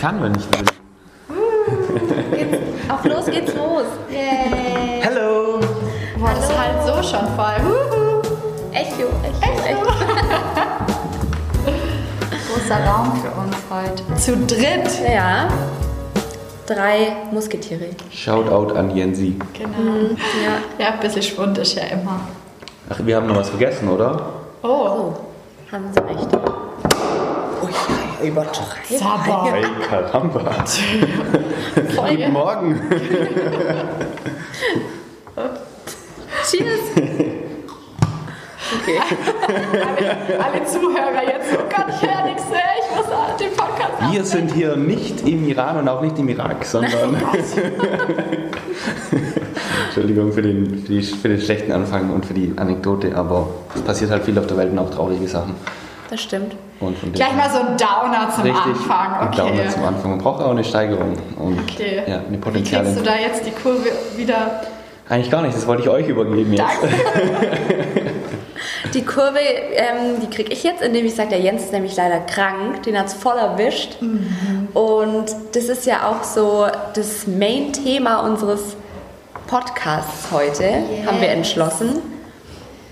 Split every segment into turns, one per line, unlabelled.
kann, wenn ich will.
Auf los geht's los. Yay.
Hello!
Boah, das ist halt so schon voll. Huhu.
Echo, Echo, Echo.
Großer Raum für uns heute. Zu dritt.
Ja. Drei Musketiere.
Shoutout an Jensi.
Genau.
Ja.
Ja, ein bisschen Schwund ist ja immer.
Ach, wir haben noch was vergessen, oder?
Oh,
Oh, haben Sie recht. Oh übertreiben.
Sabber.
Hey, Karamba! Guten Morgen!
Cheers. Okay.
Alle Zuhörer jetzt, oh Gott, ich höre nichts mehr, ich muss den Podcast
Wir sind hier nicht im Iran und auch nicht im Irak, sondern. Entschuldigung für den, für, die, für den schlechten Anfang und für die Anekdote, aber es passiert halt viel auf der Welt und auch traurige Sachen.
Das stimmt.
Und von dem
Gleich mal so ein Downer zum
richtig
Anfang,
ein
okay.
Downer zum Anfang. Man braucht auch eine Steigerung und
Okay.
ja, eine
Wie kriegst du da jetzt die Kurve wieder?
Eigentlich gar nicht, das wollte ich euch übergeben jetzt.
Danke.
Die Kurve, ähm, die kriege ich jetzt, indem ich sage, der Jens ist nämlich leider krank. Den hat es voll erwischt. Und das ist ja auch so das Main-Thema unseres Podcasts heute, haben wir entschlossen.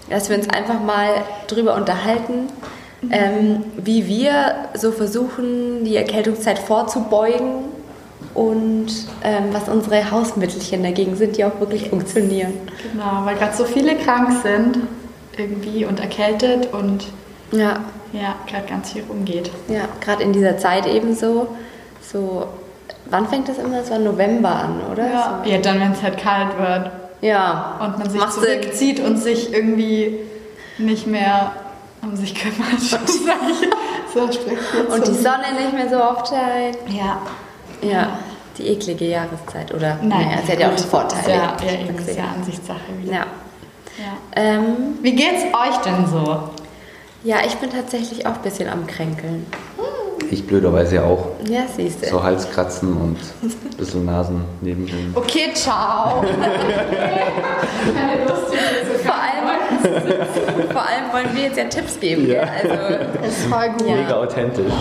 Dass wir uns einfach mal drüber unterhalten, ähm, wie wir so versuchen, die Erkältungszeit vorzubeugen und ähm, was unsere Hausmittelchen dagegen sind, die auch wirklich funktionieren.
Genau, weil gerade so viele krank sind irgendwie und erkältet und
Ja,
ja, gerade ganz viel rumgeht.
Ja, gerade in dieser Zeit ebenso. So, wann fängt das immer? Es war November an, oder?
Ja,
So.
ja dann, wenn es halt kalt wird
ja.
und man sich
Macht Sinn.
zurückzieht und sich irgendwie nicht mehr um sich kümmert. So
Und die Sonne nicht mehr so oft scheint.
Ja,
Ja, die eklige Jahreszeit, oder?
nein.
Naja, sie hat ja auch Vorteile.
Ja, ja, eben, das ist ja Ansichtssache wieder.
Ja.
Ja.
Ähm,
Wie geht's euch denn so?
ja, ich bin tatsächlich auch ein bisschen am Kränkeln.
Ich blöderweise auch.
Ja, siehst du.
So Halskratzen und ein bisschen Nasen nebenhin.
Okay, ciao.
wollen wir jetzt ja Tipps geben.
Ja.
Also,
ist voll gut.
Mega authentisch.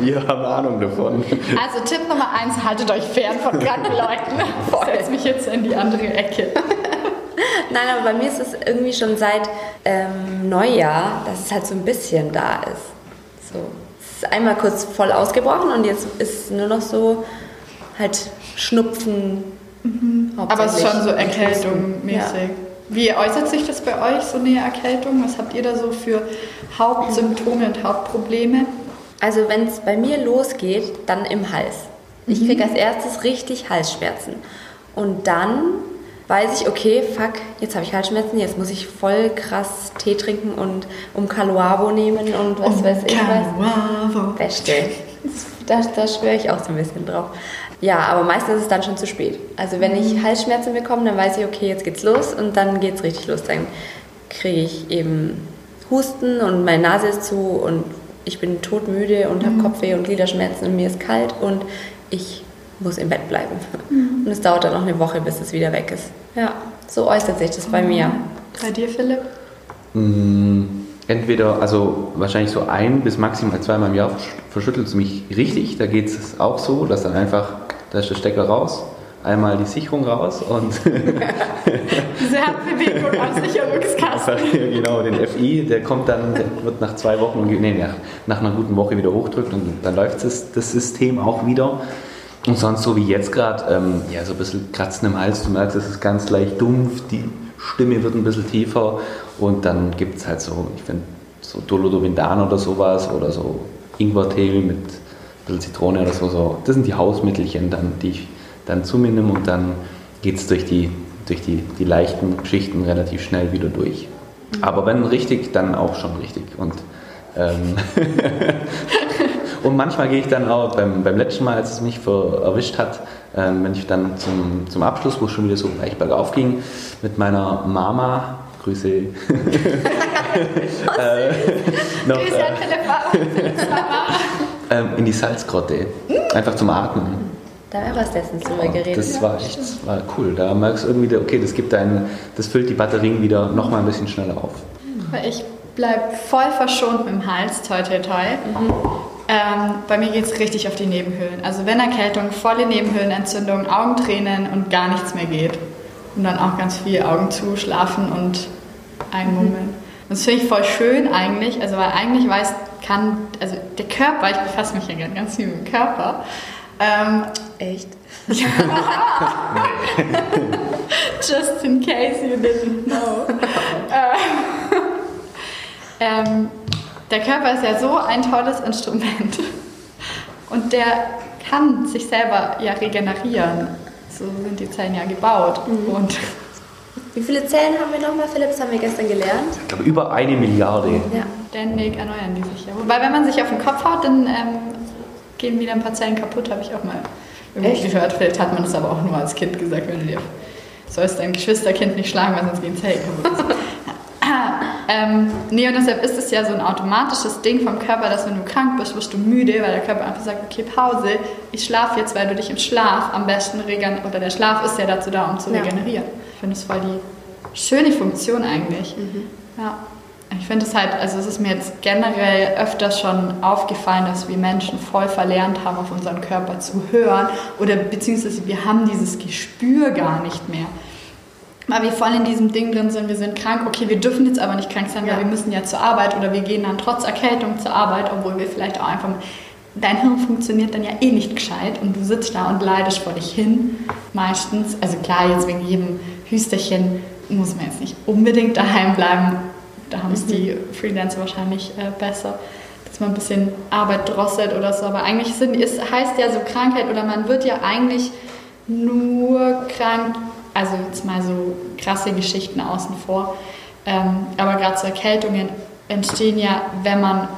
Wir haben Ahnung davon.
Also Tipp Nummer eins, haltet euch fern von kranken Leuten. Ich setze mich jetzt in die andere Ecke.
Nein, aber bei mir ist es irgendwie schon seit ähm, Neujahr, dass es halt so ein bisschen da ist. So. Es ist einmal kurz voll ausgebrochen und jetzt ist es nur noch so halt Schnupfen.
Aber es ist schon so. Erkältung mäßig. Wie äußert sich das bei euch, so eine Erkältung? Was habt ihr da so für Hauptsymptome und Hauptprobleme?
Also wenn es bei mir losgeht, dann im Hals. Ich kriege als erstes richtig Halsschmerzen. Und dann weiß ich, okay, fuck, jetzt habe ich Halsschmerzen, jetzt muss ich voll krass Tee trinken und um Caluabo nehmen und was weiß ich was.
Caluavo.
Beste. Da, da schwöre ich auch so ein bisschen drauf. Ja, aber meistens ist es dann schon zu spät. Also wenn ich Halsschmerzen bekomme, dann weiß ich, okay, jetzt geht's los und dann geht's richtig los. Dann kriege ich eben Husten und meine Nase ist zu und ich bin todmüde und habe Kopfweh und Gliederschmerzen und mir ist kalt und ich muss im Bett bleiben. Und es dauert dann noch eine Woche, bis es wieder weg ist. Ja, so äußert sich das bei mir.
Bei dir, Philipp?
Entweder, also wahrscheinlich so ein bis maximal zweimal im Jahr versch- verschüttelt es mich richtig. Da geht es auch so, dass dann einfach, da ist der Stecker raus, einmal die Sicherung raus und
Diese Handbewegung am Sicherungskasten.
genau, den FI, der kommt dann, der wird nach zwei Wochen, nee, nach, nach einer guten Woche wieder hochdrückt und dann läuft das, das System auch wieder. Und sonst so wie jetzt gerade, ähm, ja, so ein bisschen Kratzen im Hals, du merkst, es ist ganz leicht dumpf, die Stimme wird ein bisschen tiefer und dann gibt es halt so, ich finde, so Dolodovindan oder sowas oder so Ingwertee mit bisschen Zitrone oder so, so. Das sind die Hausmittelchen, dann, die ich dann zu mir nehme und dann geht es durch, die, durch die, die leichten Geschichten relativ schnell wieder durch. Aber wenn richtig, dann auch schon richtig. Und, ähm, und manchmal gehe ich dann auch, beim, beim letzten Mal, als es mich ver, erwischt hat, ähm, wenn ich dann zum, zum Abschluss, wo es schon wieder so leicht bergauf ging, mit meiner Mama, Grüße, äh, noch,
Grüße
äh,
an Philipp, Philipps Mama.
Ähm, in die Salzgrotte, einfach zum Atmen.
Da haben wir was letztens drüber geredet.
das war echt das war cool. Da merkst du irgendwie, okay, das gibt einen, das füllt die Batterien wieder noch mal ein bisschen schneller auf.
Ich bleib voll verschont mit dem Hals, toi toi toi. Ähm, bei mir geht es richtig auf die Nebenhöhlen. Also wenn Erkältung, volle Nebenhöhlenentzündung, Augentränen und gar nichts mehr geht. Und dann auch ganz viel Augen zu, schlafen und einmummeln. Mhm. Das finde ich voll schön eigentlich, also weil eigentlich weiß, kann, also der Körper, ich befasse mich ja gerade ganz viel mit dem Körper. Ähm,
Echt?
Ja. Just in case you didn't know. ähm, der Körper ist ja so ein tolles Instrument und der kann sich selber ja regenerieren. So sind die Zellen ja gebaut. Mhm. Und
Wie viele Zellen haben wir nochmal, Philipp? Das haben wir gestern gelernt.
Ich glaube, über eine Milliarde.
Ja. Ständig erneuern die sich ja. Wobei, wenn man sich auf den Kopf haut, dann ähm, gehen wieder ein paar Zellen kaputt, habe ich auch mal irgendwie gehört. Vielleicht hat man das aber auch nur als Kind gesagt, wenn du dir sollst dein Geschwisterkind nicht schlagen, weil sonst gehen Zellen kaputt. ähm, nee, und deshalb ist es ja so ein automatisches Ding vom Körper, dass wenn du krank bist, wirst du müde, weil der Körper einfach sagt, okay, Pause, ich schlafe jetzt, weil du dich im Schlaf am besten regenerieren, oder der Schlaf ist ja dazu da, um zu ja. regenerieren. Finde das voll die schöne Funktion eigentlich. Mhm. Ja. Ich finde es halt, also es ist mir jetzt generell öfters schon aufgefallen, dass wir Menschen voll verlernt haben, auf unseren Körper zu hören oder beziehungsweise wir haben dieses Gespür gar nicht mehr. Weil wir voll in diesem Ding drin sind, wir sind krank, okay, wir dürfen jetzt aber nicht krank sein, ja. weil wir müssen ja zur Arbeit oder wir gehen dann trotz Erkältung zur Arbeit, obwohl wir vielleicht auch einfach, dein Hirn funktioniert dann ja eh nicht gescheit und du sitzt da und leidest vor dich hin, meistens. Also klar, jetzt wegen jedem Hüsterchen muss man jetzt nicht unbedingt daheim bleiben, da haben es mhm. die Freelancer wahrscheinlich äh, besser, dass man ein bisschen Arbeit drosselt oder so. Aber eigentlich sind, es heißt ja so Krankheit oder man wird ja eigentlich nur krank, also jetzt mal so krasse Geschichten außen vor. Ähm, aber gerade so Erkältungen entstehen ja, wenn man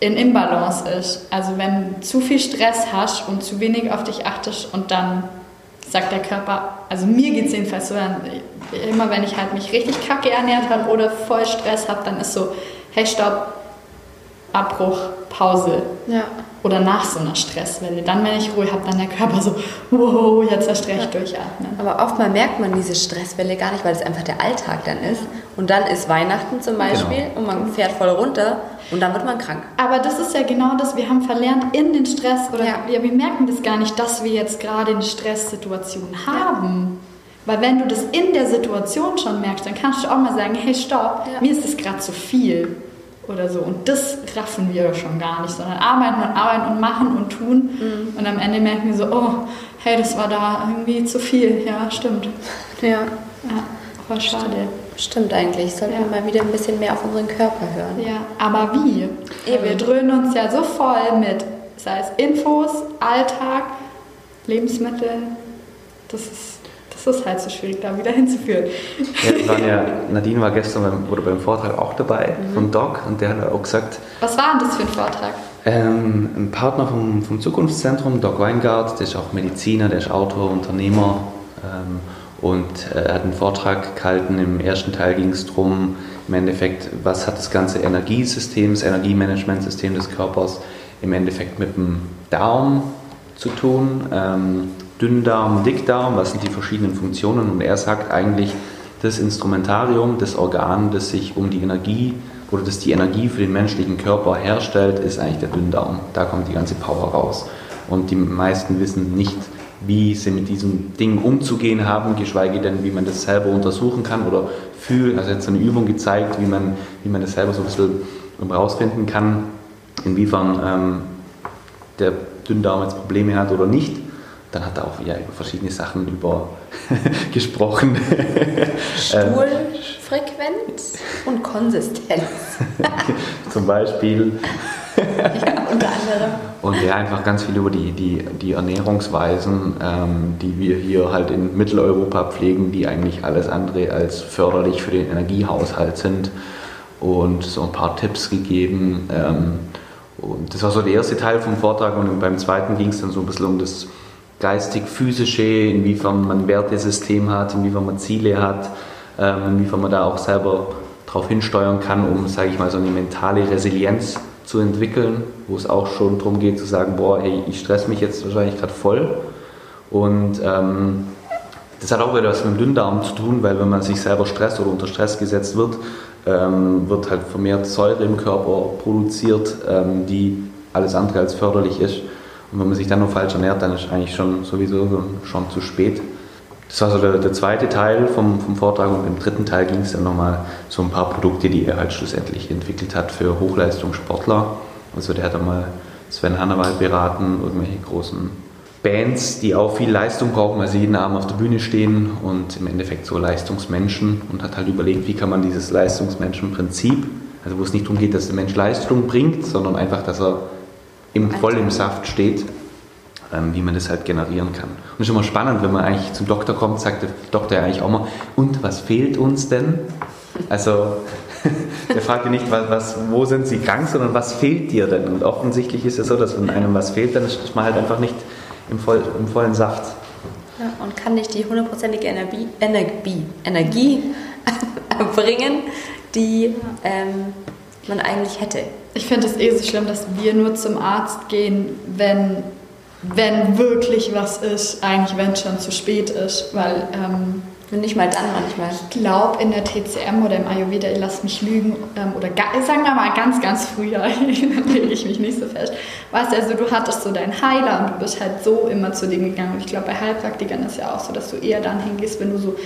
in Imbalance ist. Also wenn du zu viel Stress hast und zu wenig auf dich achtest und dann sagt der Körper, also mir geht es jedenfalls so, immer wenn ich halt mich richtig kacke ernährt habe oder voll Stress habe, dann ist so, hey stopp, Abbruch, Pause. Ja. Oder nach so einer Stresswelle. Dann, wenn ich Ruhe habe, dann der Körper so, wow, jetzt erst recht ja. durchatmen.
Aber oftmal merkt man diese Stresswelle gar nicht, weil es einfach der Alltag dann ist. Und dann ist Weihnachten zum Beispiel genau. und man fährt voll runter und dann wird man krank.
Aber das ist ja genau das, wir haben verlernt in den Stress, oder ja. ja wir merken das gar nicht, dass wir jetzt gerade eine Stresssituation haben. Ja. Weil wenn du das in der Situation schon merkst, dann kannst du auch mal sagen, hey stopp, ja. mir ist das gerade zu viel oder so. Und das raffen wir schon gar nicht, sondern arbeiten und arbeiten und machen und tun. Mhm. Und am Ende merken wir so, oh, hey, das war da irgendwie zu viel. Ja, stimmt.
Ja. Ja,
voll schade.
Stimmt, stimmt eigentlich. Sollten ja. wir mal wieder ein bisschen mehr auf unseren Körper hören.
Ja, aber wie? Eben. Wir dröhnen uns ja so voll mit, sei es Infos, Alltag, Lebensmittel. Das ist das ist halt so schwierig, da wieder hinzuführen.
Ja, ja, Nadine war gestern beim, oder beim Vortrag auch dabei mhm. von Doc und der hat auch gesagt.
Was war denn das für ein Vortrag?
Ähm, ein Partner vom, vom Zukunftszentrum, Doc Weingart, der ist auch Mediziner, der ist Autor, Unternehmer ähm, und äh, er hat einen Vortrag gehalten. Im ersten Teil ging es darum, im Endeffekt, was hat das ganze Energiesystem, das Energiemanagementsystem des Körpers im Endeffekt mit dem Darm zu tun. Ähm, Dünndarm, Dickdarm, was sind die verschiedenen Funktionen und er sagt eigentlich, das Instrumentarium, das Organ, das sich um die Energie oder das die Energie für den menschlichen Körper herstellt, ist eigentlich der Dünndarm. Da kommt die ganze Power raus. Und die meisten wissen nicht, wie sie mit diesem Ding umzugehen haben, geschweige denn, wie man das selber untersuchen kann oder fühlen. Also jetzt eine Übung gezeigt, wie man, wie man das selber so ein bisschen rausfinden kann, inwiefern ähm, der Dünndarm jetzt Probleme hat oder nicht. Dann hat er auch ja, über verschiedene Sachen über gesprochen.
Stuhlfrequenz und Konsistenz.
Zum Beispiel.
Ja, unter anderem.
Und ja, einfach ganz viel über die, die, die Ernährungsweisen, ähm, die wir hier halt in Mitteleuropa pflegen, die eigentlich alles andere als förderlich für den Energiehaushalt sind. Und so ein paar Tipps gegeben. Ähm, und das war so der erste Teil vom Vortrag und beim zweiten ging es dann so ein bisschen um das geistig-physische, inwiefern man ein Wertesystem hat, inwiefern man Ziele hat, ähm, inwiefern man da auch selber darauf hinsteuern kann, um, sage ich mal, so eine mentale Resilienz zu entwickeln, wo es auch schon darum geht zu sagen, boah, hey, ich stress mich jetzt wahrscheinlich gerade voll. Und ähm, das hat auch wieder was mit dem Dünndarm zu tun, weil wenn man sich selber stresst oder unter Stress gesetzt wird, ähm, wird halt vermehrt Säure im Körper produziert, ähm, die alles andere als förderlich ist. Und wenn man sich dann nur falsch ernährt, dann ist eigentlich schon sowieso schon zu spät. Das war so der, der zweite Teil vom, vom, Vortrag und im dritten Teil ging es dann nochmal so ein paar Produkte, die er halt schlussendlich entwickelt hat für Hochleistungssportler. Also der hat dann mal Sven Hannawald beraten, irgendwelche großen Bands, die auch viel Leistung brauchen, weil sie jeden Abend auf der Bühne stehen und im Endeffekt so Leistungsmenschen und hat halt überlegt, wie kann man dieses Leistungsmenschenprinzip, also wo es nicht darum geht, dass der Mensch Leistung bringt, sondern einfach, dass er im, voll im Saft steht, wie man das halt generieren kann. Und es ist immer spannend, wenn man eigentlich zum Doktor kommt, sagt der Doktor ja eigentlich auch mal, und was fehlt uns denn? Also der fragt ja nicht, was, was, wo sind Sie krank, sondern was fehlt dir denn? Und offensichtlich ist es so, dass wenn einem was fehlt, dann ist man halt einfach nicht im, voll, im vollen Saft.
Ja, und kann nicht die hundertprozentige Energie, Energie, Energie bringen, die ähm, man eigentlich hätte.
Ich finde es eh so schlimm, dass wir nur zum Arzt gehen, wenn, wenn wirklich was ist, eigentlich wenn es schon zu spät ist, weil ähm,
nicht mal dann manchmal.
Ich glaube, in der TCM oder im Ayurveda, ihr lasst mich lügen, ähm, oder sagen wir mal ganz, ganz früher, lege ich mich nicht so fest. Weißt du, also du hattest so deinen Heiler und du bist halt so immer zu dem gegangen. Und ich glaube, bei Heilpraktikern ist ja auch so, dass du eher dann hingehst, wenn du so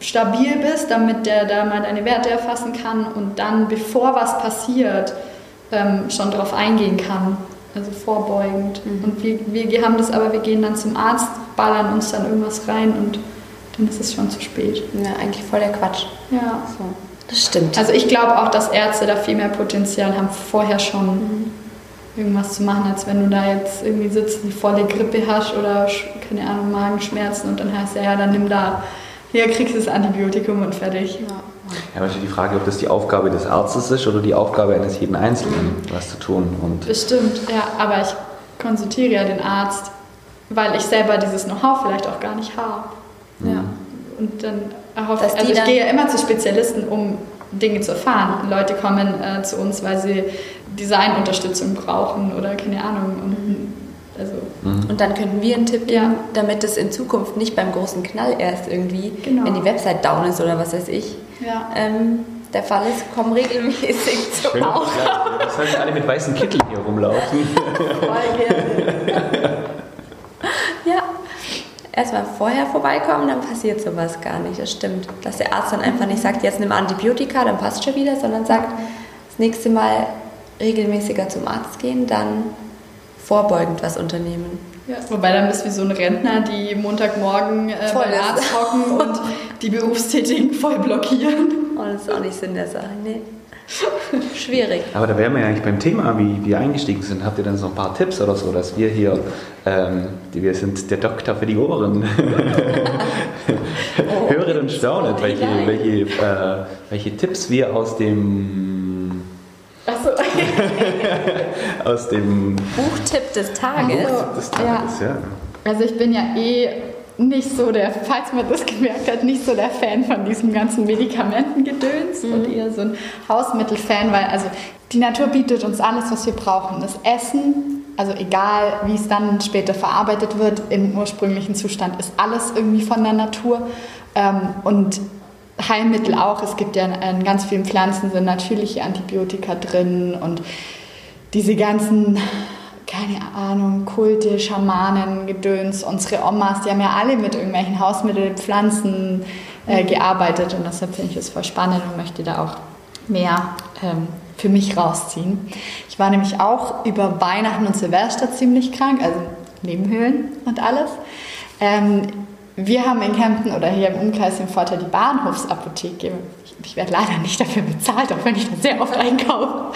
stabil bist, damit der da mal deine Werte erfassen kann und dann, bevor was passiert, ähm, schon darauf eingehen kann. Also vorbeugend. Mhm. Und wir, wir haben das aber, wir gehen dann zum Arzt, ballern uns dann irgendwas rein und dann ist es schon zu spät.
Ja, eigentlich voll der Quatsch.
Ja.
So. Das stimmt.
Also ich glaube auch, dass Ärzte da viel mehr Potenzial haben, vorher schon mhm. irgendwas zu machen, als wenn du da jetzt irgendwie sitzt, die volle Grippe hast oder, keine Ahnung, Magenschmerzen und dann heißt ja, ja, dann nimm da, hier kriegst du das Antibiotikum und fertig.
Ja. Ja, aber die Frage, ob das die Aufgabe des Arztes ist oder die Aufgabe eines jeden Einzelnen, was zu tun. Und
Bestimmt, ja, aber ich konsultiere ja den Arzt, weil ich selber dieses Know-how vielleicht auch gar nicht habe. Ja. Und dann erhoffe ich, also ich gehe ja immer zu Spezialisten, um Dinge zu erfahren. Leute kommen äh, zu uns, weil sie Designunterstützung brauchen oder keine Ahnung. Und,
also mhm. und dann könnten wir einen Tipp geben, ja. damit es in Zukunft nicht beim großen Knall erst irgendwie, genau. wenn die Website down ist oder was weiß ich,
ja.
ähm, der Fall ist, kommen regelmäßig zu Schön,
auch. Ja, das sollten alle mit weißen Kitteln hier rumlaufen.
Ja, erstmal vorher vorbeikommen, dann passiert sowas gar nicht. Das stimmt. Dass der Arzt dann einfach nicht sagt, jetzt nimm Antibiotika, dann passt schon wieder, sondern sagt, das nächste Mal regelmäßiger zum Arzt gehen, dann vorbeugend was unternehmen.
Ja, wobei dann bist du wie so ein Rentner, die Montagmorgen äh, beim Arzt hocken und die Berufstätigen voll blockieren.
Oh, das ist auch nicht Sinn der Sache, nee. Schwierig.
Aber da wären wir ja eigentlich beim Thema, wie wir eingestiegen sind. Habt ihr dann so ein paar Tipps oder so, dass wir hier, ähm, die, wir sind der Doktor für die Ohren. oh, Höret und staunet, welche, welche, äh, welche Tipps wir aus dem
Achso.
aus dem
Buchtipp des Tages.
Buchtipp des Tages, ja. ja.
Also ich bin ja eh nicht so der, falls man das gemerkt hat, nicht so der Fan von diesem ganzen Medikamentengedöns mhm. und eher so ein Hausmittelfan, weil also die Natur bietet uns alles, was wir brauchen. Das Essen, also egal wie es dann später verarbeitet wird, im ursprünglichen Zustand ist alles irgendwie von der Natur. Ähm, und Heilmittel auch. Es gibt ja in ganz vielen Pflanzen sind natürliche Antibiotika drin und diese ganzen keine Ahnung, Kulte, Schamanen, Gedöns, unsere Omas, die haben ja alle mit irgendwelchen Hausmitteln, Pflanzen äh, mhm. gearbeitet und deshalb finde ich das voll spannend und möchte da auch mehr ähm, für mich rausziehen. Ich war nämlich auch über Weihnachten und Silvester ziemlich krank, also Nebenhöhlen und alles. Ähm, wir haben in Kempten oder hier im Umkreis im Vorteil die Bahnhofsapotheke. Ich, ich werde leider nicht dafür bezahlt, auch wenn ich da sehr oft einkaufe.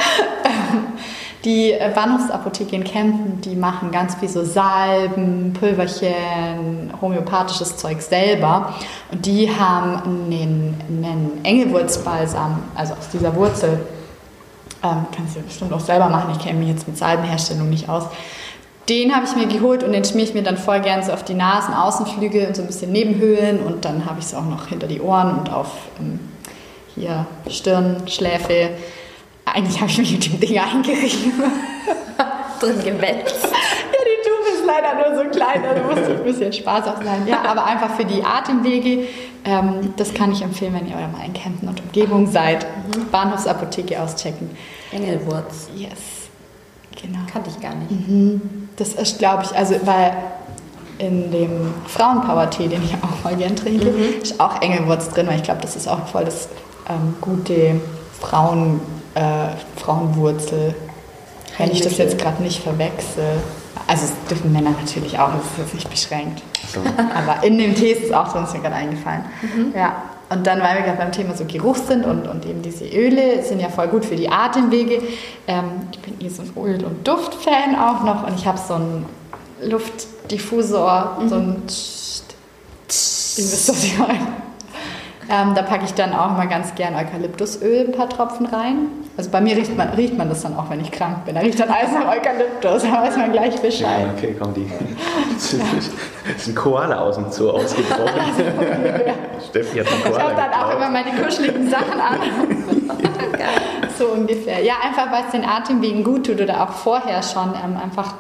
Die äh, Bahnhofsapotheke in Kempten, die machen ganz viel so Salben, Pulverchen, homöopathisches Zeug selber. Und die haben einen, einen Engelwurzbalsam, also aus dieser Wurzel. Ähm, kannst du bestimmt auch selber machen, ich kenne mich jetzt mit Salbenherstellung nicht aus. Den habe ich mir geholt und den schmier ich mir dann voll gern so auf die Nasen, Außenflügel und so ein bisschen Nebenhöhlen und dann habe ich es auch noch hinter die Ohren und auf ähm, hier Stirn, Schläfe eigentlich habe ich mich mit dem Ding eingerieben.
Drin gewetzt.
Ja, die Tube ist leider nur so klein, da muss ein bisschen Spaß auch sein. Ja, aber einfach für die Atemwege, ähm, das kann ich empfehlen, wenn ihr mal in Kempten und Umgebung seid. Mhm. Bahnhofsapotheke auschecken.
Engelwurz.
Yes. Genau.
Kannte ich gar nicht.
Das ist, glaube ich, also weil in dem Frauenpower-Tee, den ich auch mal gern trinke, ist auch Engelwurz drin, weil ich glaube, das ist auch voll das ähm, gute Frauen, äh, Frauenwurzel, wenn ich das jetzt gerade nicht verwechsel. Also es dürfen Männer natürlich auch, das ist jetzt nicht beschränkt.
So.
Aber in dem Tee ist es auch drin, ist mir gerade eingefallen.
Mhm.
Ja. Und dann, weil wir gerade beim Thema so Geruch sind und, und eben diese Öle sind ja voll gut für die Atemwege. Ähm, ich bin eh so ein Öl- und Duft-Fan auch noch und ich habe so einen Luftdiffusor, so ein Tsch- Tsch- Ihr wisst, was ich meine. Ähm, da packe ich dann auch immer ganz gern Eukalyptusöl, ein paar Tropfen rein. Also bei mir riecht man, riecht man das dann auch, wenn ich krank bin. Da riecht dann alles nach Eukalyptus, da weiß man gleich Bescheid.
Ja, okay, komm, die. Das ist ein Koala aus dem Zoo ausgebrochen. Steffi hat einen
Ich
Koala
habe dann auch immer meine kuscheligen Sachen an. so ungefähr. Ja, einfach weil es den Atemwegen gut tut oder auch vorher schon ähm, einfach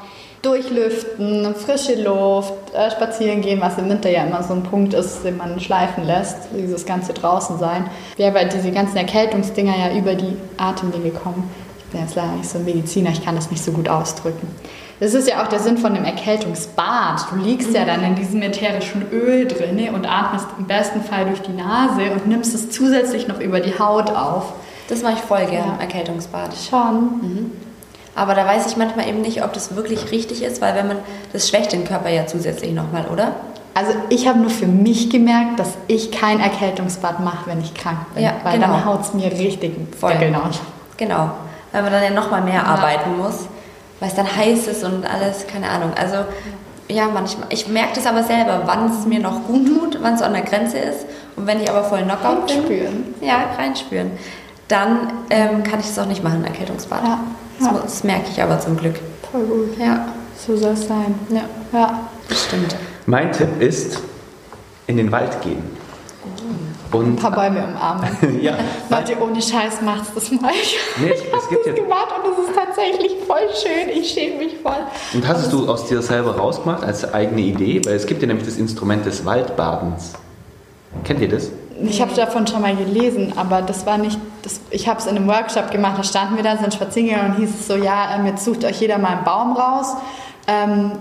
durchlüften, frische Luft, äh, spazieren gehen, was im Winter ja immer so ein Punkt ist, den man schleifen lässt, dieses ganze draußen sein. Ja, weil diese ganzen Erkältungsdinger ja über die Atemwege kommen. Ich bin jetzt leider nicht so ein Mediziner, ich kann das nicht so gut ausdrücken. Das ist ja auch der Sinn von dem Erkältungsbad. Du liegst ja dann in diesem ätherischen Öl drin und atmest im besten Fall durch die Nase und nimmst es zusätzlich noch über die Haut auf.
Das mache ich voll gern,
Ja.
Erkältungsbad.
Schon.
Aber da weiß ich manchmal eben nicht, ob das wirklich richtig ist, weil wenn man, das schwächt den Körper ja zusätzlich nochmal, oder?
Also ich habe nur für mich gemerkt, dass ich kein Erkältungsbad mache, wenn ich krank bin.
Ja,
weil
genau.
dann haut es mir richtig
Voll.
Aus.
Genau, weil man dann ja nochmal mehr
Ja.
arbeiten muss, weil es dann heiß ist und alles, keine Ahnung. Also ja, manchmal. Ich merke das aber selber, wann es mir noch gut tut, wann es an der Grenze ist. Und wenn ich aber voll Knockout bin,
Reinspüren.
ja, reinspüren, dann ähm, kann ich das auch nicht machen, Erkältungsbad.
Ja,
Das,
ja.
das merke ich aber zum Glück.
Voll gut.
Ja,
So soll es sein.
ja,
Ja.
das stimmt.
Mein Tipp ist, in den Wald gehen.
Ein
Und
paar Bäume umarmen.
ja,
Leute, ohne Scheiß macht's das mal. Ich
Nee, es-
hab
es gibt
das
ja-
gemacht und es ist tatsächlich voll schön. Ich schäme mich voll.
Und hast es du aus dir selber rausgemacht als eigene Idee? Weil es gibt ja nämlich das Instrument des Waldbadens. Kennt ihr das?
Ich habe davon schon mal gelesen, aber das war nicht. Das, ich habe es in einem Workshop gemacht. Da standen wir da, sind spazieren gegangen und hieß es so: Ja, ähm, jetzt sucht euch jeder mal einen Baum raus ähm,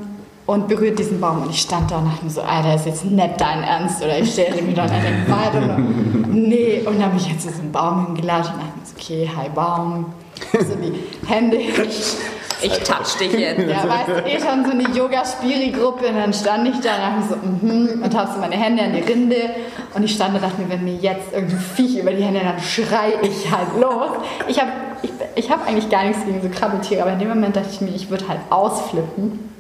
und berührt diesen Baum. Und ich stand da und dachte mir so: Alter, ist jetzt nicht dein Ernst? Oder ich stelle mich dann in den Wald und nee. Und dann habe ich jetzt einen Baum hingelatscht und dachte mir so: Okay, hi Baum. So die Hände.
Ich touch dich jetzt.
Ja, weißt du, eh schon so eine Yoga-Spiri-Gruppe und dann stand ich da und dachte so, mhm, und habe so meine Hände an die Rinde und ich stand und dachte mir, wenn mir jetzt irgendein Viech über die Hände, dann schrei ich halt los. Ich habe ich, ich hab eigentlich gar nichts gegen so Krabbeltiere, aber in dem Moment dachte ich mir, ich würde halt ausflippen.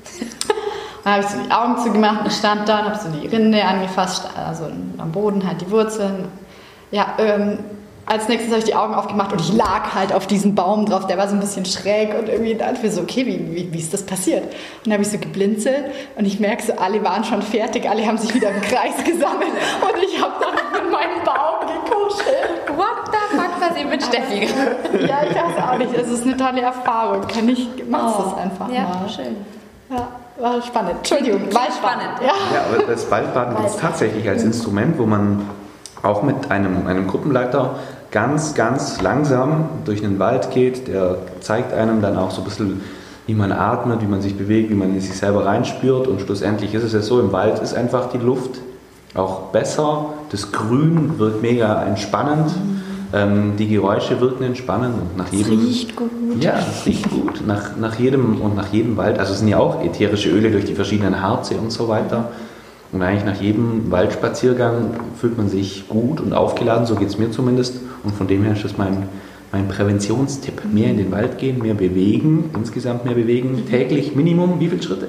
Dann habe ich so die Augen zugemacht und stand da und habe so die Rinde angefasst, also am Boden halt die Wurzeln. Ja, ähm, als nächstes habe ich die Augen aufgemacht und ich lag halt auf diesem Baum drauf, der war so ein bisschen schräg und irgendwie dachte ich mir so, okay, wie, wie, wie ist das passiert? Und dann habe ich so geblinzelt und ich merke so, alle waren schon fertig, alle haben sich wieder im Kreis gesammelt und ich habe dann mit meinem Baum gekuschelt.
What the fuck passiert mit Steffi?
Ja, ich weiß auch nicht, es ist eine tolle Erfahrung, kann ich, machst
Oh,
es einfach
ja,
mal.
schön.
Ja, war spannend. Entschuldigung, war
spannend.
Ja.
Ja, aber das Waldbaden gibt es tatsächlich als Instrument, wo man auch mit einem, einem Gruppenleiter ganz, ganz langsam durch den Wald geht. Der zeigt einem dann auch so ein bisschen, wie man atmet, wie man sich bewegt, wie man in sich selber reinspürt. Und schlussendlich ist es ja so, im Wald ist einfach die Luft auch besser. Das Grün wirkt mega entspannend. Ähm, die Geräusche wirken entspannend. Und nach jedem,
riecht gut.
Ja, es riecht gut. Nach, nach jedem und nach jedem Wald, also es sind ja auch ätherische Öle durch die verschiedenen Harze und so weiter. Und eigentlich nach jedem Waldspaziergang fühlt man sich gut und aufgeladen, so geht es mir zumindest. Und von dem her ist das mein, mein Präventionstipp. Mehr in den Wald gehen, mehr bewegen, insgesamt mehr bewegen. Täglich Minimum wie viele Schritte?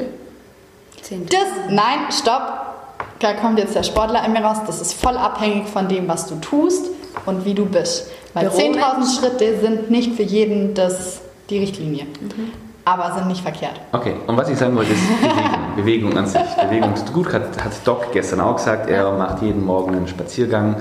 Zehn.
Das, nein, stopp. Da kommt jetzt der Sportler in mir raus. Das ist voll abhängig von dem, was du tust und wie du bist. Weil
Büromensch.
10.000 Schritte sind nicht für jeden das, die Richtlinie. Aber sind nicht verkehrt.
Okay, und was ich sagen wollte, ist Bewegung. Bewegung an sich. Bewegung ist gut, hat, hat Doc gestern auch gesagt. Er macht jeden Morgen einen Spaziergang.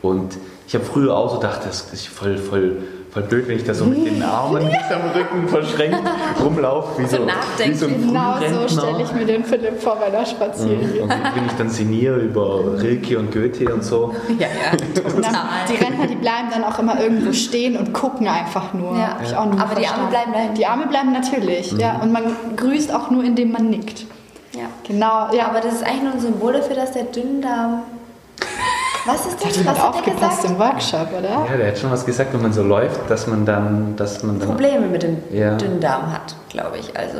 Und ich habe früher auch so gedacht, das ist voll, voll, voll blöd, wenn ich da so mit den Armen hinterm Rücken verschränkt rumlaufe, wie so, wie so ein
Genau so stelle ich mir den Philipp vor, wenn er spazieren geht.
Und wenn ich dann sinniere über Rilke und Goethe und so.
Ja, ja,
Und dann, die Rentner, die bleiben dann auch immer irgendwo stehen und gucken einfach nur.
Ja.
Hab ich auch nie
Aber die Arme
verstanden.
bleiben dahin.
Die Arme bleiben natürlich, ja. Und man grüßt auch nur, indem man nickt.
ja.
Genau, ja.
Aber das ist eigentlich nur ein Symbol dafür, dass der Dünndarm. Was ist das? Was hat der
aufgepasst
gesagt?
im Workshop, oder?
Ja, der hat schon was gesagt, wenn man so läuft, dass man dann, dass man dann
Probleme mit dem
Ja.
Dünndarm hat, glaube ich. Also,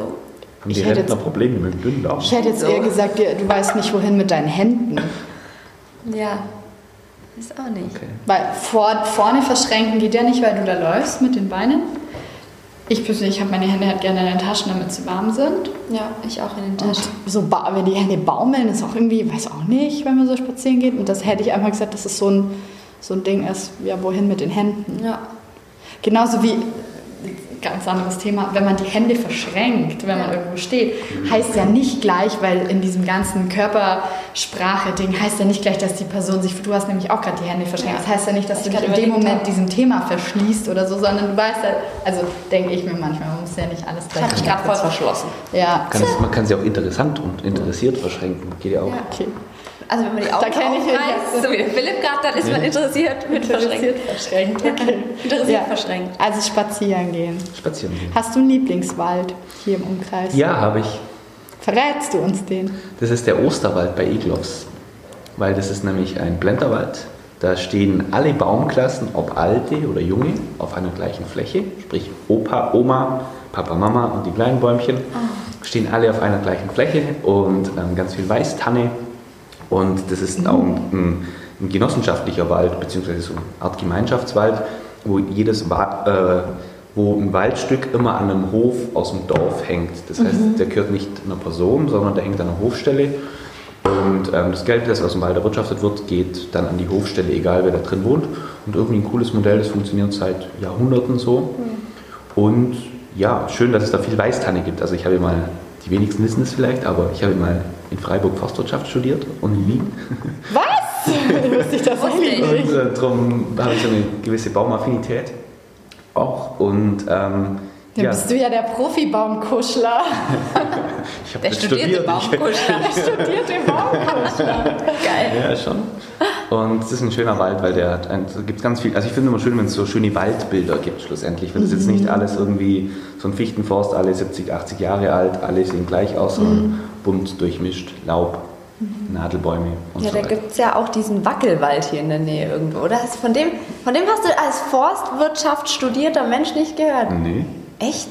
haben
Ich
die
hätte
Rentner
jetzt-
Probleme mit dem Dünndarm.
Ich hätte jetzt
So.
eher gesagt, du weißt nicht, wohin mit deinen Händen.
ja. Ist auch nicht.
Okay.
Weil vor, vorne verschränken geht ja nicht, weil du da läufst mit den Beinen. Ich persönlich habe meine Hände halt gerne in den Taschen, damit sie warm sind.
Ja, ich auch in den
Und
Taschen.
so, ba- wenn die Hände baumeln, ist auch irgendwie, weiß auch nicht, wenn man so spazieren geht. Und das hätte ich einfach gesagt, dass es so ein, so ein Ding ist, ja, wohin mit den Händen.
Ja.
Genauso wie, ganz anderes Thema, wenn man die Hände verschränkt, wenn man irgendwo steht, heißt ja nicht gleich, weil in diesem ganzen Körpersprache-Ding heißt ja nicht gleich, dass die Person sich, du hast nämlich auch gerade die Hände verschränkt,
Ja.
das heißt ja nicht, dass
Ich
du dich in dem Moment
habe.
diesem Thema verschließt oder so, sondern du weißt halt, also denke ich mir manchmal, man muss ja nicht alles
Ich
gleich
habe mich gerade voll verschlossen.
Ja,
Kann es, man kann sie auch interessant und interessiert verschränken. Geht ja auch.
Ja.
okay.
Also, wenn man die Augen
kenn ich
aufreißt,
jetzt-
so wie der Philipp gerade, dann ist man interessiert mit verschränkt.
Interessiert verschränkt, okay.
Interessiert
Ja.
verschränkt.
Also spazieren gehen.
Spazieren gehen.
Hast du einen Lieblingswald hier im Umkreis?
Ja, habe ich.
Verrätst du uns den?
Das ist der Osterwald bei Egloffs. Weil das ist nämlich ein Blenderwald. Da stehen alle Baumklassen, ob alte oder junge, auf einer gleichen Fläche. Sprich Opa, Oma, Papa, Mama und die kleinen Bäumchen stehen alle auf einer gleichen Fläche und ähm, ganz viel Weißtanne. Und das ist auch ein, ein genossenschaftlicher Wald, beziehungsweise so eine Art Gemeinschaftswald, wo jedes Wa äh, wo ein Waldstück immer an einem Hof aus dem Dorf hängt. Das heißt, der gehört nicht einer Person, sondern der hängt an einer Hofstelle. Und ähm, das Geld, das aus dem Wald erwirtschaftet wird, geht dann an die Hofstelle, egal wer da drin wohnt. Und irgendwie ein cooles Modell, das funktioniert seit Jahrhunderten so. Und ja, schön, dass es da viel Weißtanne gibt. Also ich habe mal, die wenigsten wissen es vielleicht, aber ich habe mal in Freiburg Forstwirtschaft studiert und in Wien.
Was? Wusste ich das
ich.
nicht.
Und äh, darum habe ich so eine gewisse Baumaffinität auch. Und ähm,
Dann
ja,
bist du ja der Profi-Baumkuschler.
ich habe
Der studierte
studiert.
Baumkuschler.
Studierte Baumkuschler.
Geil.
Ja, schon. Und es ist ein schöner Wald, weil der es gibt ganz viel, also ich finde immer schön, wenn es so schöne Waldbilder gibt schlussendlich. Wenn es jetzt nicht alles irgendwie so ein Fichtenforst, alle 70, 80 Jahre alt, alle sehen gleich aus, sondern bunt durchmischt, Laub, Nadelbäume und
Ja,
so
da
weiter.
gibt es ja auch diesen Wackelwald hier in der Nähe irgendwo, oder? Hast, von, dem, von dem hast du als Forstwirtschaft studierter Mensch nicht gehört.
Nee.
Echt?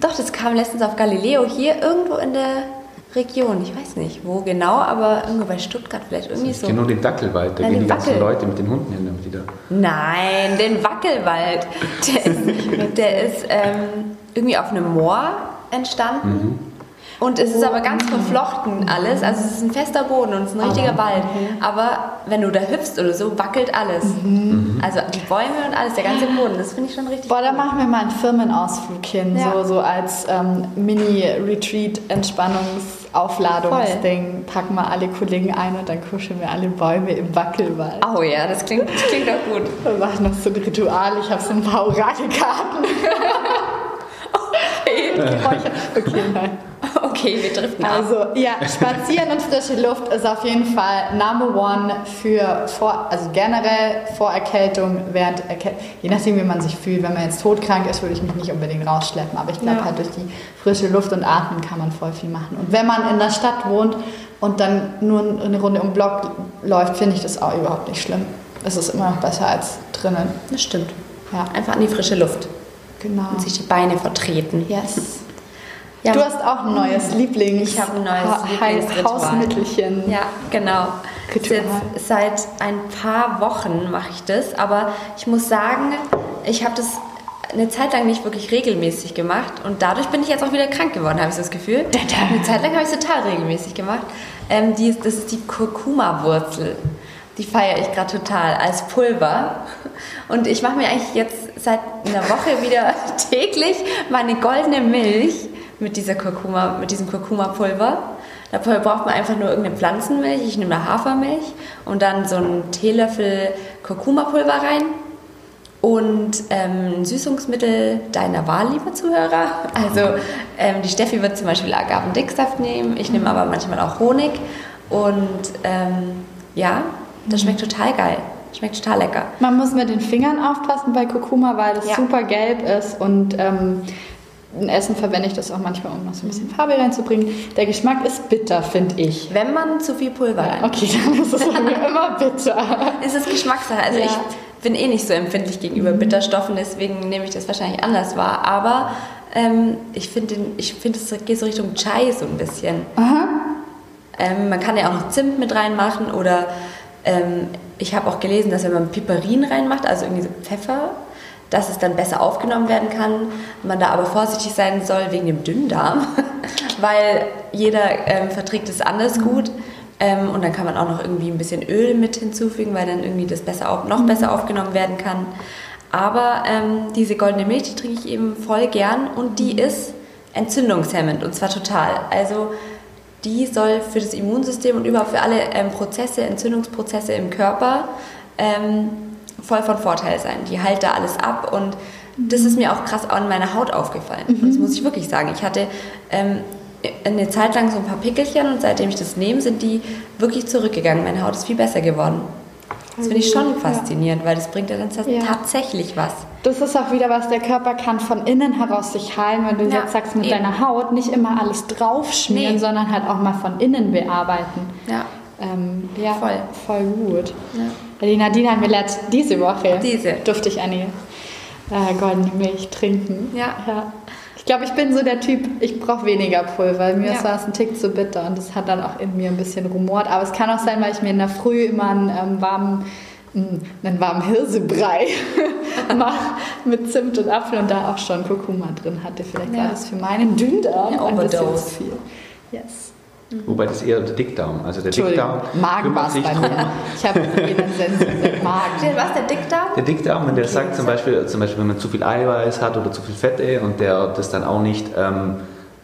Doch, das kam letztens auf Galileo hier irgendwo in der Region. Ich weiß nicht, wo genau, aber irgendwo bei Stuttgart vielleicht irgendwie
Ich
so.
kenne nur den Dackelwald, da
Nein,
gehen die
den
ganzen. Leute mit den Hunden hin, damit die da.
Nein, den Wackelwald. Der ist, der ist ähm, irgendwie auf einem Moor entstanden. Und es ist aber ganz verflochten alles. Also es ist ein fester Boden und es ist ein richtiger Wald. Aber wenn du da hüpfst oder so, wackelt alles. Also die Bäume und alles, der ganze Boden. Das finde ich schon richtig
Boah, da
cool.
machen wir mal einen Firmenausflug hin,
Ja.
so, so als ähm, Mini-Retreat-Entspannungsaufladungsding. Packen wir alle Kollegen ein und dann kuscheln wir alle Bäume im Wackelwald.
Oh ja, das klingt, das klingt doch gut.
Wir machen noch so ein Ritual. Ich habe so ein paar Orakelkarten. Okay, nein.
Okay, wir driften ab.
Also ja, spazieren und frische Luft ist auf jeden Fall Number One für vor, also generell vor Erkältung, während Erkältung, je nachdem wie man sich fühlt. Wenn man jetzt todkrank ist, würde ich mich nicht unbedingt rausschleppen. Aber ich glaube
Ja.
halt durch die frische Luft und Atmen kann man voll viel machen. Und wenn man in der Stadt wohnt und dann nur eine Runde um den Block läuft, finde ich das auch überhaupt nicht schlimm. Es ist immer noch besser als drinnen.
Das stimmt.
Ja,
Einfach an die frische Luft
genau.
und sich die Beine vertreten.
Yes.
Ja.
Du hast auch ein neues Lieblings.
Ich habe ein neues
Ha-
Lieblingsritual.
Hausmittelchen.
Ja, genau. Jetzt seit ein paar Wochen mache ich das, aber ich muss sagen, ich habe das eine Zeit lang nicht wirklich regelmäßig gemacht und dadurch bin ich jetzt auch wieder krank geworden, habe ich das Gefühl. Eine Zeit lang habe ich es total regelmäßig gemacht. Ähm, die das ist die Kurkuma-Wurzel. Die feiere ich gerade total als Pulver. Und ich mache mir eigentlich jetzt seit einer Woche wieder täglich meine goldene Milch mit dieser Kurkuma, mit diesem Kurkuma-Pulver. Dafür braucht man einfach nur irgendeine Pflanzenmilch. Ich nehme da Hafermilch und dann so einen Teelöffel Kurkuma-Pulver rein und ähm, ein Süßungsmittel deiner Wahl, liebe Zuhörer. Also ähm, die Steffi wird zum Beispiel Agavendicksaft nehmen, ich nehme aber manchmal auch Honig. Und ähm, ja, das schmeckt total geil. Schmeckt total lecker.
Man muss mit den Fingern aufpassen bei Kurkuma, weil das
Ja.
super gelb ist und ähm, in Essen verwende ich das auch manchmal, um noch so ein bisschen Farbe reinzubringen. Der Geschmack ist bitter, finde ich.
Wenn man zu viel Pulver rein.
Okay, dann ist es immer bitter.
Es ist Geschmackssache. Also
Ja.
ich bin eh nicht so empfindlich gegenüber Bitterstoffen, deswegen nehme ich das wahrscheinlich anders wahr. Aber ähm, ich finde, ich finde, es geht so Richtung Chai so ein bisschen. Ähm, man kann ja auch noch Zimt mit reinmachen oder ähm, ich habe auch gelesen, dass wenn man Piperin reinmacht, also irgendwie so Pfeffer, dass es dann besser aufgenommen werden kann. Man da aber vorsichtig sein soll wegen dem Dünndarm, weil jeder ähm, verträgt es anders gut. Ähm, und dann kann man auch noch irgendwie ein bisschen Öl mit hinzufügen, weil dann irgendwie das besser auf, noch besser aufgenommen werden kann. Aber ähm, diese goldene Milch, die trinke ich eben voll gern und die ist entzündungshemmend und zwar total. Also die soll für das Immunsystem und überhaupt für alle ähm, Prozesse, Entzündungsprozesse im Körper ähm, voll von Vorteil sein. Die heilt da alles ab und das ist mir auch krass an meiner Haut aufgefallen. Das muss ich wirklich sagen. Ich hatte ähm, eine Zeit lang so ein paar Pickelchen und seitdem ich das nehme, sind die wirklich zurückgegangen. Meine Haut ist viel besser geworden. Das finde ich schon
Ja.
faszinierend, weil das bringt ja dann
Ja.
tatsächlich was.
Das ist auch wieder was, der Körper kann von innen heraus sich heilen, wenn du
Ja,
jetzt sagst, mit
eben.
deiner Haut nicht immer alles draufschmieren,
Nee.
sondern halt auch mal von innen bearbeiten.
Ja.
Ähm, ja,
Voll.
voll gut.
Ja.
Die Nadine hat mir letzt, diese Woche
Diese.
durfte ich eine äh, goldene Milch trinken.
Ja.
ja. Ich glaube, ich bin so der Typ, ich brauche weniger Pulver. Mir
Ja.
war es ein Tick zu bitter und das hat dann auch in mir ein bisschen rumort. Aber es kann auch sein, weil ich mir in der Früh immer einen ähm, warmen, einen warmen Hirsebrei mache mit Zimt und Apfel und da auch schon Kurkuma drin hatte. Vielleicht
Ja.
war das für meinen Dünndarm ein bisschen zu viel. Yes.
Wobei das eher der Dickdarm. Also der Dickdarm
Magen war es
sich
bei
drum.
mir. Ich habe jeden sensiblen Magen.
Was, der Dickdarm?
Der Dickdarm, wenn der
Okay,
sagt zum. Beispiel, zum Beispiel, wenn man zu viel Eiweiß hat oder zu viel Fette und der das dann auch nicht ähm,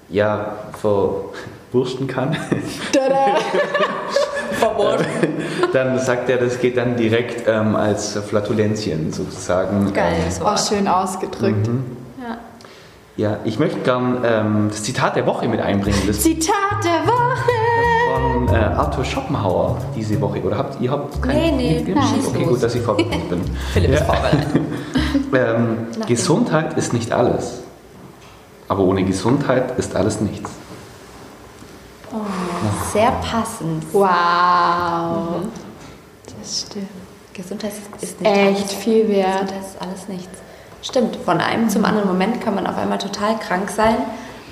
ja, verwursten kann,
Tada!
dann sagt er, das geht dann direkt ähm, als Flatulenzien sozusagen.
Geil,
Ähm,
so.
Auch schön ausgedrückt.
Ja.
Ja, ich möchte gern ähm, das Zitat der Woche mit einbringen. Das
Zitat der Woche!
von äh, Arthur Schopenhauer diese Woche. Oder habt ihr habt kein
Nee, nee, schieß
Okay, gut, dass ich vorbereitet bin.
Philipp ist vorbereitet.
Ähm, Gesundheit ist nicht alles. Aber ohne Gesundheit ist alles nichts.
Sehr passend.
Wow. Das stimmt.
Gesundheit ist- ist nicht
Echt
alles.
viel wert.
Gesundheit ist alles nichts. Stimmt, von einem zum anderen Moment kann man auf einmal total krank sein.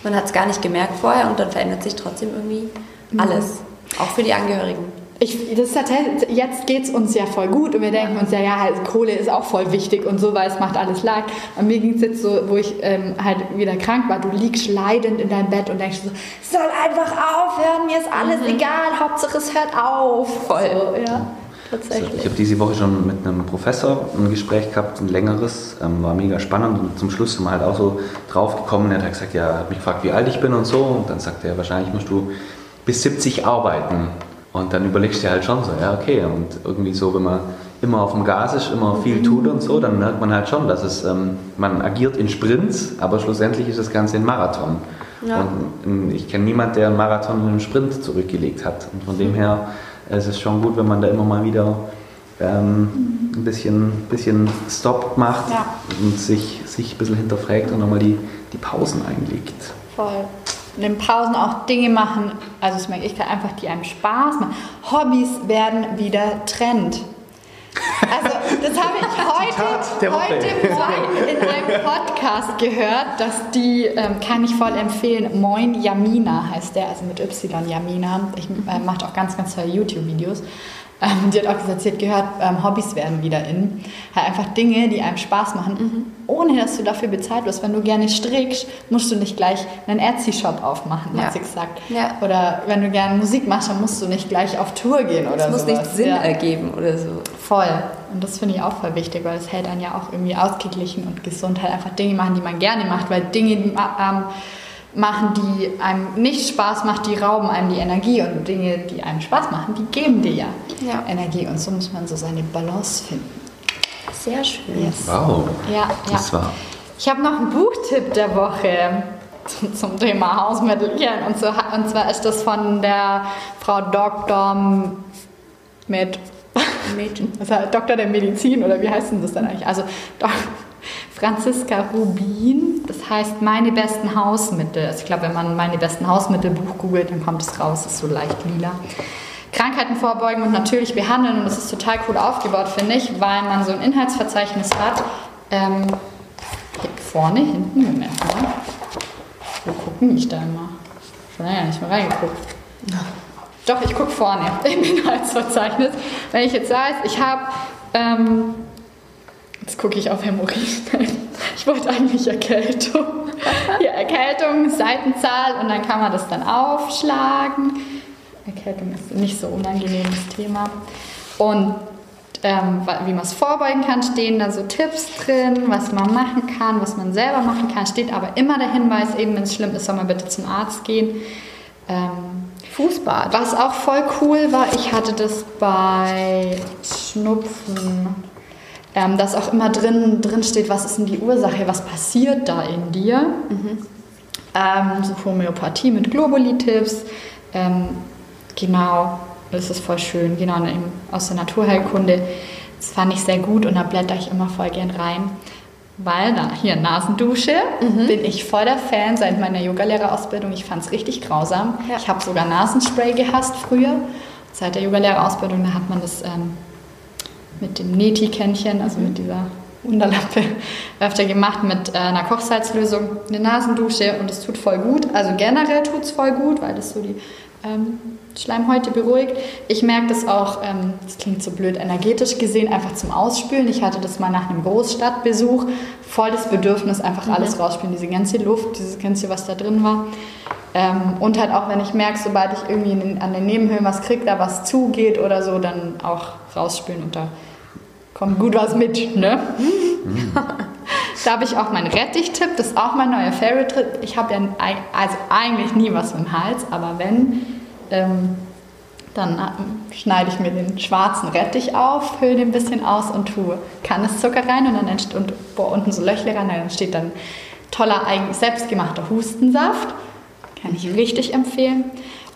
Man hat es gar nicht gemerkt vorher und dann verändert sich trotzdem irgendwie alles. Auch für die Angehörigen.
Ich, das ist tatsächlich, jetzt geht es uns ja voll gut und wir denken uns ja, ja, halt, Kohle ist auch voll wichtig und so, weil es macht alles leicht. Und mir ging es jetzt so, wo ich ähm, halt wieder krank war, du liegst leidend in deinem Bett und denkst so, es soll einfach aufhören, mir ist alles egal, Hauptsache es hört auf.
Voll.
So, ja, tatsächlich.
ich habe diese Woche schon mit einem Professor ein Gespräch gehabt, ein längeres, ähm, war mega spannend und zum Schluss sind wir halt auch so drauf gekommen. Er hat gesagt, ja, hat mich gefragt, wie alt ich bin und so und dann sagte er, wahrscheinlich musst du bis 70 arbeiten. Und dann überlegst du dir halt schon so, ja, okay. Und irgendwie so, wenn man immer auf dem Gas ist, immer viel tut und so, dann merkt man halt schon, dass es, ähm, man agiert in Sprints, aber schlussendlich ist das Ganze ein Marathon.
Ja.
Und ähm, ich kenne niemanden, der einen Marathon in einem Sprint zurückgelegt hat. Und von dem her äh, ist es schon gut, wenn man da immer mal wieder ähm, ein bisschen, bisschen Stopp macht
Ja.
und sich, sich ein bisschen hinterfragt und nochmal die, die Pausen einlegt.
Voll. In den Pausen auch Dinge machen, also das merke ich gerade einfach, die einem Spaß machen. Hobbys werden wieder Trend. Also das habe ich heute, heute Morgen in einem Podcast gehört, dass die, ähm, kann ich voll empfehlen, Moin Yamina heißt der, also mit Y Yamina. Ich äh, macht auch ganz, ganz tolle YouTube-Videos. Ähm, die hat auch gesagt, sie hat gehört, ähm, Hobbys werden wieder in. Halt einfach Dinge, die einem Spaß machen, ohne dass du dafür bezahlt wirst. Wenn du gerne strickst, musst du nicht gleich einen Etsy-Shop aufmachen,
Ja.
hat sie gesagt.
Ja.
Oder wenn du gerne Musik machst, dann musst du nicht gleich auf Tour gehen oder
Es muss
sowas.
nicht Sinn
Ja.
ergeben oder so.
Voll. Und das finde ich auch voll wichtig, weil es hält einen ja auch irgendwie ausgeglichen und gesund. Halt einfach Dinge machen, die man gerne macht, weil Dinge die ma- ähm, machen, die einem nicht Spaß machen, die rauben einem die Energie und Dinge, die einem Spaß machen, die geben dir ja,
Ja.
Energie. Und so muss man so seine Balance finden.
Sehr schön.
Yes.
Wow.
Ja,
Das
ja.
war.
Ich habe noch einen Buchtipp der Woche zum, zum Thema Hausmittelchen. Und, so, und zwar ist das von der Frau Dr. mit
Mädchen.
also Doktor der Medizin oder wie heißt denn das dann eigentlich? Also Dok Franziska Rubin, das heißt Meine besten Hausmittel. Also ich glaube, wenn man Meine besten Hausmittel Buch googelt, dann kommt es raus, ist so leicht lila. Krankheiten vorbeugen und natürlich behandeln und das ist total cool aufgebaut, finde ich, weil man so ein Inhaltsverzeichnis hat. Ähm, vorne, hinten, Moment mal. Wo gucken ich da immer? Schon lange nicht mehr reingeguckt. Doch, ich gucke vorne im Inhaltsverzeichnis. Wenn ich jetzt weiß, ich habe, ähm, jetzt gucke ich auf Hämorrhoiden. Ich wollte eigentlich Erkältung. Hier, Erkältung, Seitenzahl und dann kann man das dann aufschlagen. Erkältung ist nicht so unangenehmes Thema. Und ähm, wie man es vorbeugen kann, stehen da so Tipps drin, was man machen kann, was man selber machen kann. Steht aber immer der Hinweis, eben wenn es schlimm ist, soll man bitte zum Arzt gehen. Ähm,
Fußbad.
was auch voll cool war, ich hatte das bei Schnupfen, ähm, dass auch immer drin, drin steht, was ist denn die Ursache, was passiert da in dir. Ähm, so Homöopathie mit Globuli-Tipps. Ähm, genau, das ist voll schön. Genau, ne, aus der Naturheilkunde. Das fand ich sehr gut und da blätter ich immer voll gern rein. Weil da hier Nasendusche bin ich voll der Fan seit meiner Yogalehrerausbildung. Ich fand es richtig grausam.
Ja.
Ich habe sogar Nasenspray gehasst früher. Seit der Yogalehrerausbildung, da hat man das ähm, mit dem Neti-Kännchen, also mit dieser Unterlappe, öfter gemacht mit äh, einer Kochsalzlösung, eine Nasendusche und es tut voll gut. Also generell tut es voll gut, weil das so die ähm, Schleimhäute beruhigt. Ich merke das auch, ähm, das klingt so blöd, energetisch gesehen, einfach zum Ausspülen. Ich hatte das mal nach einem Großstadtbesuch, voll das Bedürfnis, einfach alles rausspülen, diese ganze Luft, dieses ganze, was da drin war. Ähm, und halt auch, wenn ich merke, sobald ich irgendwie den, an den Nebenhöhlen was kriege, da was zugeht oder so, dann auch rausspülen und da kommt gut was mit, ne? da habe ich auch meinen Rettich-Tipp, das ist auch mein neuer Favorite-Tipp. Ich habe ja also eigentlich nie was im Hals, aber wenn, ähm, dann ähm, schneide ich mir den schwarzen Rettich auf, hülle den ein bisschen aus und tue Kandiszucker rein und dann entsteht und boah, unten so Löchle rein, dann entsteht dann toller eigen selbstgemachter Hustensaft. Kann ich richtig empfehlen.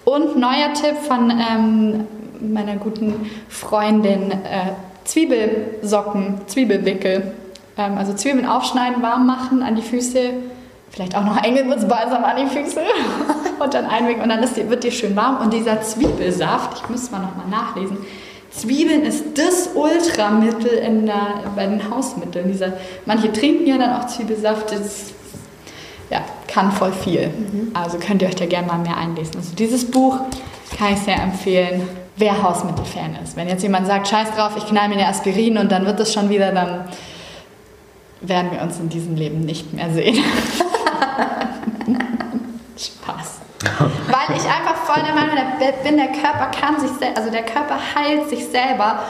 Und neuer Tipp von ähm, meiner guten Freundin äh, Zwiebelsocken, Zwiebelwickel. Ähm, also Zwiebeln aufschneiden, warm machen an die Füße, vielleicht auch noch Engelwurzbalsam an die Füße und dann einwickeln und dann die, wird die schön warm. Und dieser Zwiebelsaft, ich muss mal nochmal nachlesen, Zwiebeln ist das Ultramittel in der, bei den Hausmitteln. Dieser, manche trinken ja dann auch Zwiebelsaft, das ja, kann voll viel. Also könnt ihr euch da gerne mal mehr einlesen. Also dieses Buch kann ich sehr empfehlen, wer Hausmittelfan ist. Wenn jetzt jemand sagt, scheiß drauf, ich knall mir eine Aspirin und dann wird es schon wieder, dann werden wir uns in diesem Leben nicht mehr sehen. Spaß. Weil ich einfach voll der Meinung bin, der Körper kann sich selber, also der Körper heilt sich selber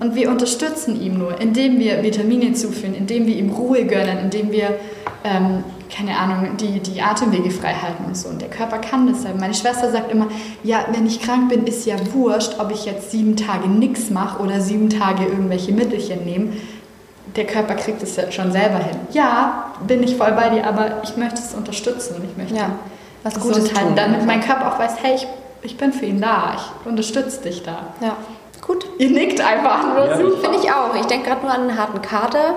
und wir unterstützen ihn nur, indem wir Vitamine zuführen, indem wir ihm Ruhe gönnen, indem wir, ähm, keine Ahnung, die, die Atemwege frei halten und so. Und der Körper kann das selber. Meine Schwester sagt immer, ja, wenn ich krank bin, ist ja wurscht, ob ich jetzt sieben Tage nichts mache oder sieben Tage irgendwelche Mittelchen nehme. Der Körper kriegt es ja schon selber hin. Ja, bin ich voll bei dir, aber ich möchte es unterstützen und ich möchte
Ja, was Gutes
halten,
tun.
damit mein Körper auch weiß, hey, ich, ich bin für ihn da, ich unterstütze dich da.
Ja, gut.
Ihr nickt einfach nur
Ja.
Finde ich auch. Ich denke gerade nur an einen harten Kater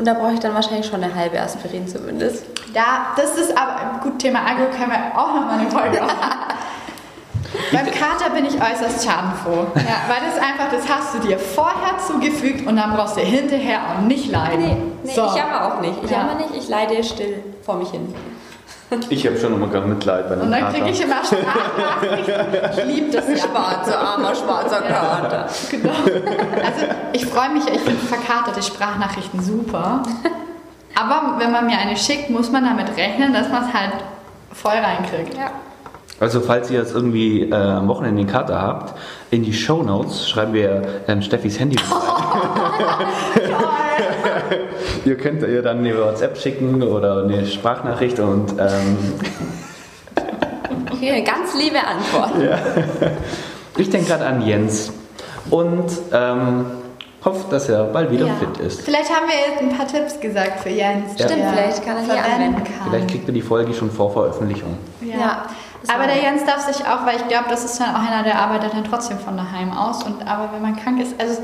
und da brauche ich dann wahrscheinlich schon eine halbe Aspirin zumindest.
Ja, das ist aber gut, Thema Agro können wir auch noch mal eine Folge machen. Beim Kater bin ich äußerst schadenfroh. Ja, weil das einfach, das hast du dir vorher zugefügt und dann brauchst du hinterher auch nicht leiden.
Nee, nee
So.
ich jammer auch nicht. Ich
Ja.
jammer nicht, ich leide still vor mich hin.
Ich habe schon immer gerade Mitleid bei
Und
einem
dann
Kater.
kriege ich immer Sprachnachrichten. Ich liebe das ja.
Schwarzer, armer, schwarzer Kater.
Genau. Also ich freue mich, ich finde verkaterte Sprachnachrichten super. Aber wenn man mir eine schickt, muss man damit rechnen, dass man es halt voll reinkriegt.
Ja.
Also falls ihr jetzt irgendwie äh, am Wochenende den Kater habt, in die Shownotes schreiben wir ähm, Steffis Handy rein. ihr könnt ihr dann eine WhatsApp schicken oder eine Sprachnachricht und ähm,
eine ganz liebe Antwort.
ich denke gerade an Jens. Und ähm, hoffe, dass er bald wieder
Ja.
fit ist.
Vielleicht haben wir jetzt ein paar Tipps gesagt für Jens.
Ja.
Stimmt,
er
vielleicht kann er die anwenden.
kann.
Vielleicht kriegt er die Folge schon vor Veröffentlichung.
Ja.
Das
aber der Jens darf sich auch, weil ich glaube, das ist dann auch einer, der arbeitet dann trotzdem von daheim aus. Und aber wenn man krank ist, also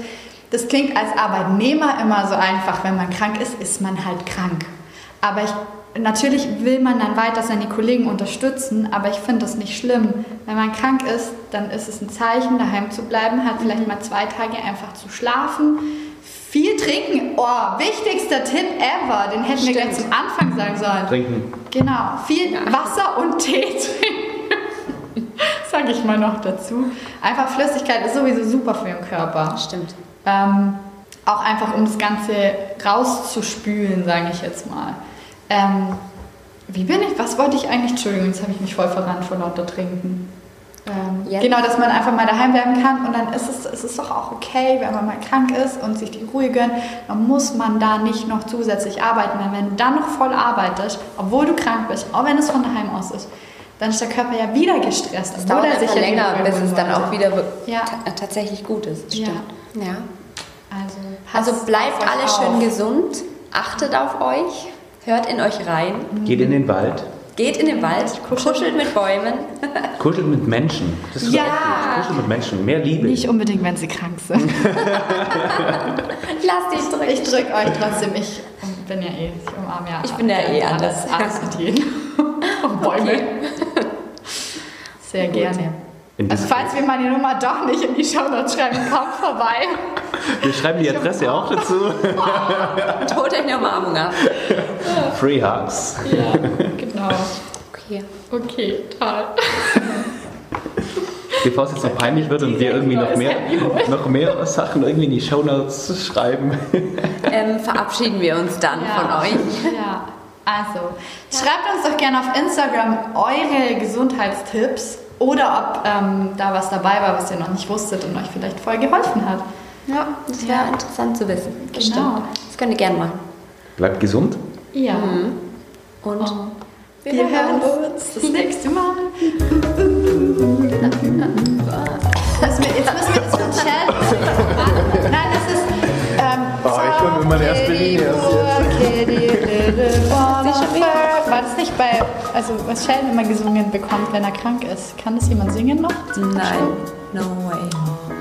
das klingt als Arbeitnehmer immer so einfach, wenn man krank ist, ist man halt krank. Aber ich, natürlich will man dann weiter seine Kollegen unterstützen, aber ich finde das nicht schlimm. Wenn man krank ist, dann ist es ein Zeichen, daheim zu bleiben, hat vielleicht mal zwei Tage einfach zu schlafen. Viel trinken, oh, wichtigster Tipp ever, den hätten wir
Stimmt.
gleich zum Anfang sagen sollen.
Trinken.
Genau, viel Wasser und Tee trinken. Sag ich mal noch dazu. Einfach Flüssigkeit ist sowieso super für den Körper.
Stimmt.
Ähm, auch einfach, um das Ganze rauszuspülen, sage ich jetzt mal. Ähm, wie bin ich? Was wollte ich eigentlich? Entschuldigung, jetzt habe ich mich voll verrannt vor lauter Trinken. Ähm? Genau, dass man einfach mal daheim bleiben kann und dann ist es, ist es doch auch okay, wenn man mal krank ist und sich die Ruhe gönnt. Dann muss man da nicht noch zusätzlich arbeiten, weil wenn du dann noch voll arbeitest, obwohl du krank bist, auch wenn es von daheim aus ist, dann ist der Körper ja wieder gestresst.
Es dauert
er sich ja
länger, bis es dann auch wieder
Ja.
ta- tatsächlich gut ist.
Ja.
Stimmt. Ja.
Also,
Also bleibt alle
auf.
schön gesund, achtet auf euch, hört in euch rein,
Geht in den Wald.
geht in den Wald, kuschelt mit Bäumen.
Kuschelt mit Menschen. Das ist
Ja.
auch gut. Kuschelt mit Menschen. Mehr Liebe.
Nicht unbedingt, wenn sie krank sind.
Lasst dich drücken.
Ich drücke euch trotzdem. Ich bin ja eh, ich umarme ja.
Ich bin ja eh
alles.
anders.
Alles mit jedem. Und Bäume.
Okay.
Sehr gerne. Also falls wir meine Nummer doch nicht in die Shownotes schreiben, kommt vorbei.
Wir schreiben die Adresse auch dazu.
Tod in der Umarmung ab.
Free Hugs.
Ja, genau.
Okay.
Okay, toll.
Bevor es jetzt noch peinlich wird und wir irgendwie noch mehr, noch mehr Sachen irgendwie in die Shownotes schreiben.
Ähm, verabschieden wir uns dann von euch.
Ja, also schreibt uns doch gerne auf Instagram eure Gesundheitstipps oder ob ähm, da was dabei war, was ihr noch nicht wusstet und euch vielleicht voll geholfen hat.
Ja, das wäre
Ja.
interessant zu wissen.
Genau.
Das könnt ihr gerne machen.
Bleibt gesund.
Ja.
Und
Oh. Wir, hören uns das nächste Mal. Jetzt müssen wir das von Shell. Nein, das ist. Ähm,
Oh, ich komm immer in erster Linie
War das nicht bei, also was Sheldon immer gesungen bekommt, wenn er krank ist? Kann das jemand singen noch?
nein, no way.